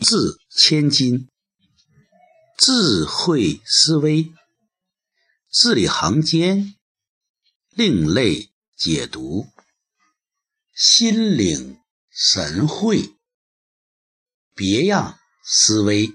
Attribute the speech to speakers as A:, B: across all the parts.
A: 字千金，智慧思维，字里行间，另类解读，心领神会，别样思维。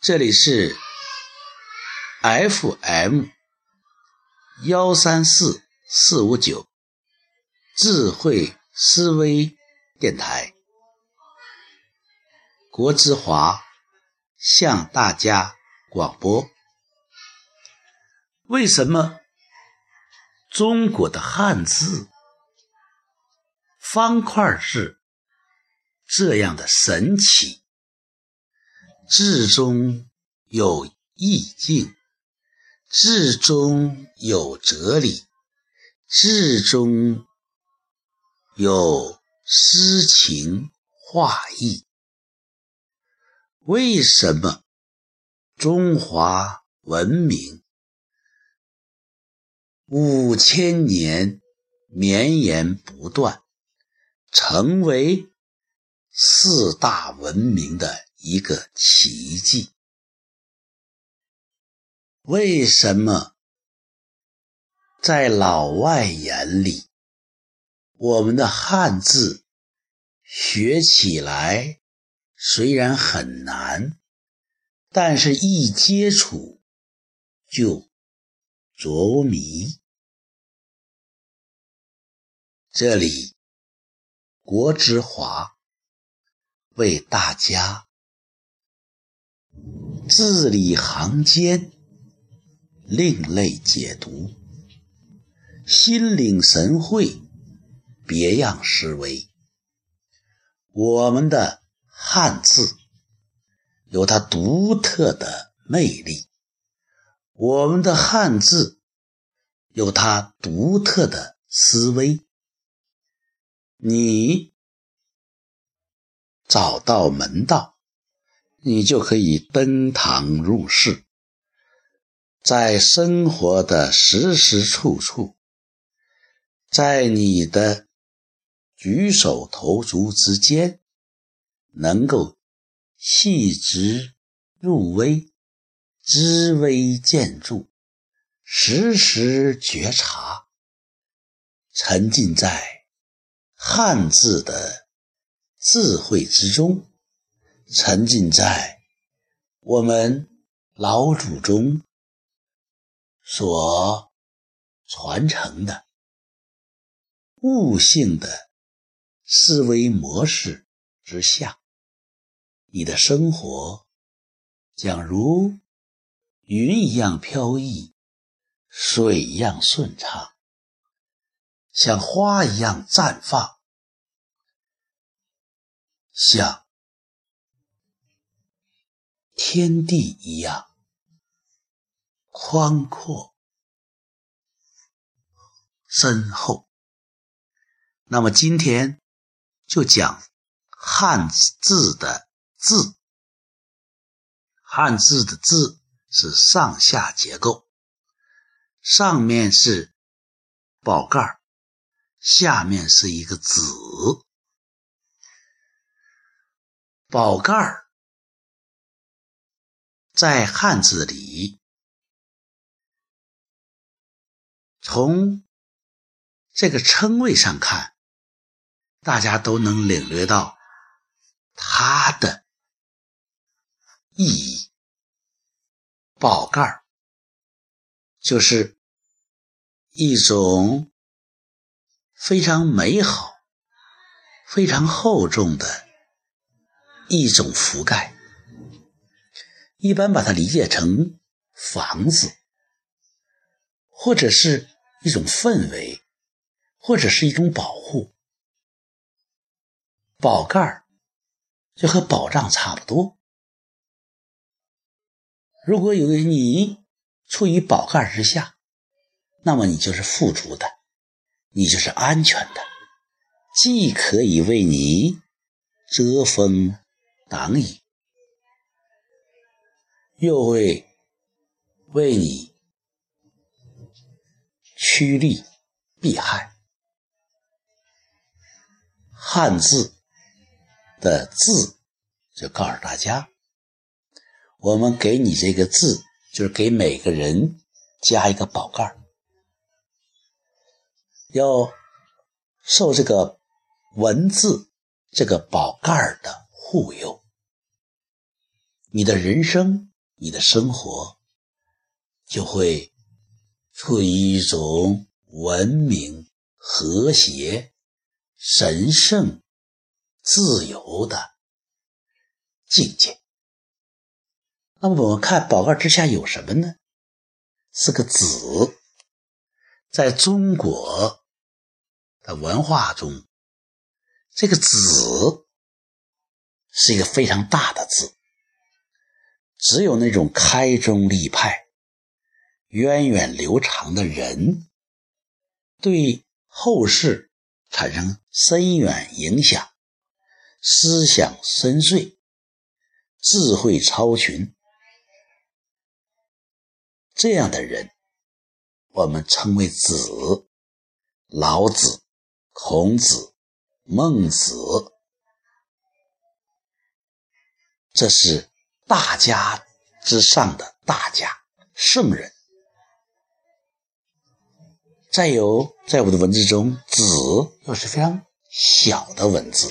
A: 这里是 FM 幺三四四五九智慧思维电台。国之华向大家广播：为什么中国的汉字方块字这样的神奇？字中有意境，字中有哲理，字中有诗情画意。为什么中华文明五千年绵延不断，成为四大文明的一个奇迹？为什么在老外眼里，我们的汉字学起来？虽然很难，但是一接触就着迷。这里，国之华为大家字里行间另类解读，心领神会，别样思维。我们的。汉字有它独特的魅力，我们的汉字有它独特的思维。你找到门道，你就可以登堂入室，在生活的时时处处，在你的举手投足之间。能够细致入微、知微见著、时时觉察，沉浸在汉字的智慧之中，沉浸在我们老祖宗所传承的悟性的思维模式之下。你的生活将如云一样飘逸，水一样顺畅，像花一样绽放，像天地一样宽阔深厚。那么今天就讲汉字的。字，汉字的字是上下结构，上面是宝盖下面是一个子。宝盖在汉字里，从这个称谓上看，大家都能领略到它的。意义，宝盖就是一种非常美好、非常厚重的一种覆盖。一般把它理解成房子，或者是一种氛围，或者是一种保护。宝盖就和宝藏差不多。如果有你处于宝盖之下，那么你就是富足的，你就是安全的，既可以为你遮风挡雨，又会为你趋利避害。汉字的字就告诉大家，我们给你这个字，就是给每个人加一个宝盖要受这个文字这个宝盖的护佑，你的人生，你的生活就会处于一种文明、和谐、神圣、自由的境界。那么我们看宝盖之下有什么呢？是个子，在中国。的文化中，这个“子”是一个非常大的字。只有那种开宗立派、源远流长的人，对后世产生深远影响、思想深邃、智慧超群，这样的人，我们称为“子”，老子。孔子、孟子，这是大家之上的大家，圣人。再有，在我的文字中，“子”又是非常小的文字，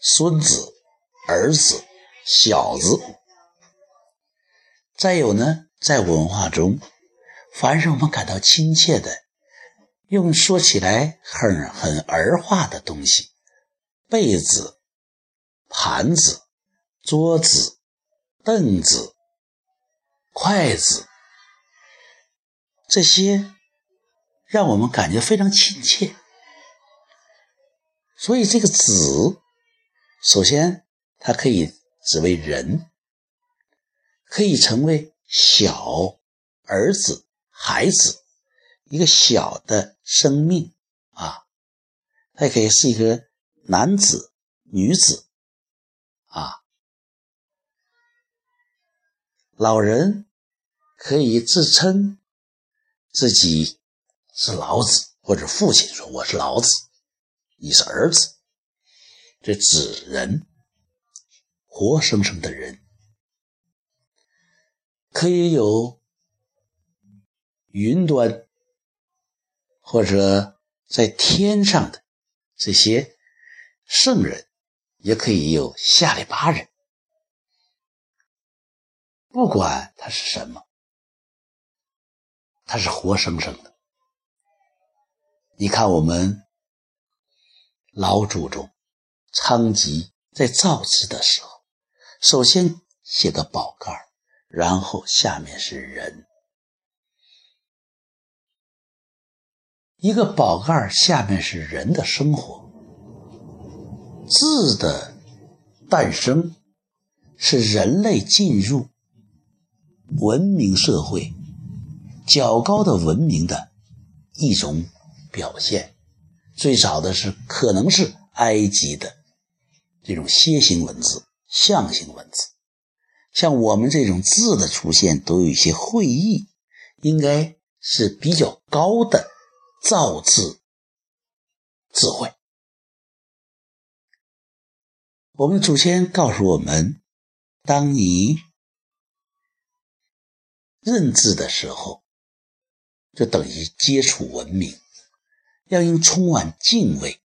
A: 孙子、儿子、小子。再有呢，在文化中，凡是我们感到亲切的。用说起来很很儿化的东西，被子、盘子、桌子、凳子、筷子，这些让我们感觉非常亲切。所以这个“子”，首先它可以指为人，可以成为小儿子、孩子。一个小的生命啊，它也可以是一个男子、女子啊。老人可以自称自己是老子或者父亲，说我是老子，你是儿子。这指人，活生生的人，可以有云端。或者在天上的这些圣人，也可以有下里巴人。不管他是什么，他是活生生的。你看，我们老祖宗昌吉在造字的时候，首先写个宝盖儿然后下面是人。一个宝盖下面是人的生活，字的诞生是人类进入文明社会较高的文明的一种表现。最早的是可能是埃及的这种楔形文字、象形文字，像我们这种字的出现都有一些会意，应该是比较高的。造字智慧，我们祖先告诉我们：当你认字的时候，就等于接触文明，要用充满敬畏，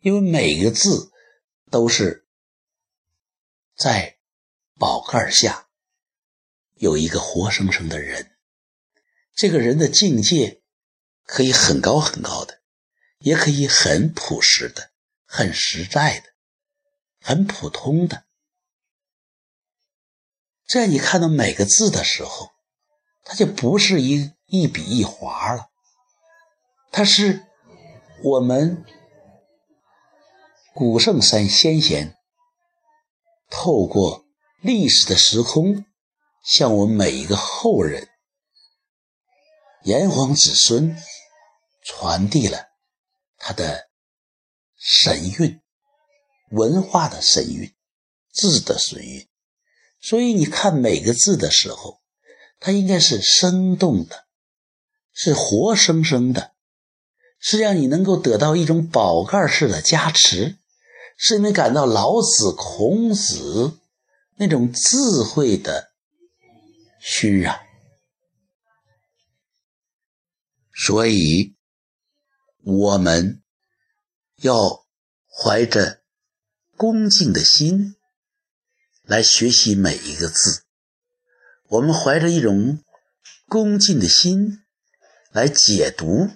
A: 因为每个字都是在宝盖下有一个活生生的人，这个人的境界。可以很高很高的，也可以很朴实的、很实在的、很普通的。在你看到每个字的时候，它就不是一一笔一划了，它是我们古圣三先贤透过历史的时空，向我们每一个后人、炎黄子孙。传递了他的神韵，文化的神韵，字的神韵。所以你看每个字的时候，它应该是生动的，是活生生的，是让你能够得到一种宝盖式的加持，使你感到老子、孔子那种智慧的熏染。所以，我们要怀着恭敬的心来学习每一个字。我们怀着一种恭敬的心来解读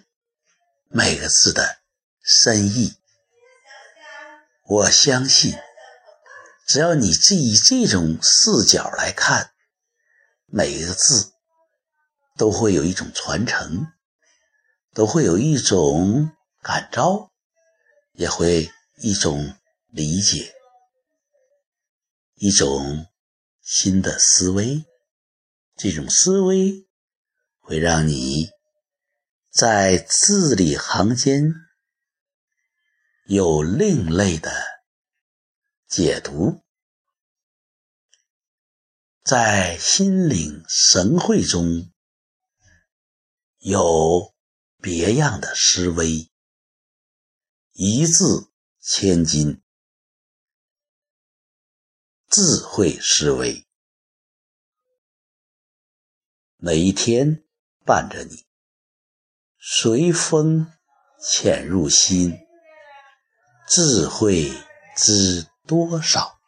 A: 每个字的深意。我相信，只要你以这种视角来看，每一个字都会有一种传承。都会有一种感召，也会一种理解，一种新的思维。这种思维会让你在字里行间有另类的解读，在心领神会中有。别样的思维，一字千金，智慧思维，每一天伴着你，随风潜入心，智慧之多少？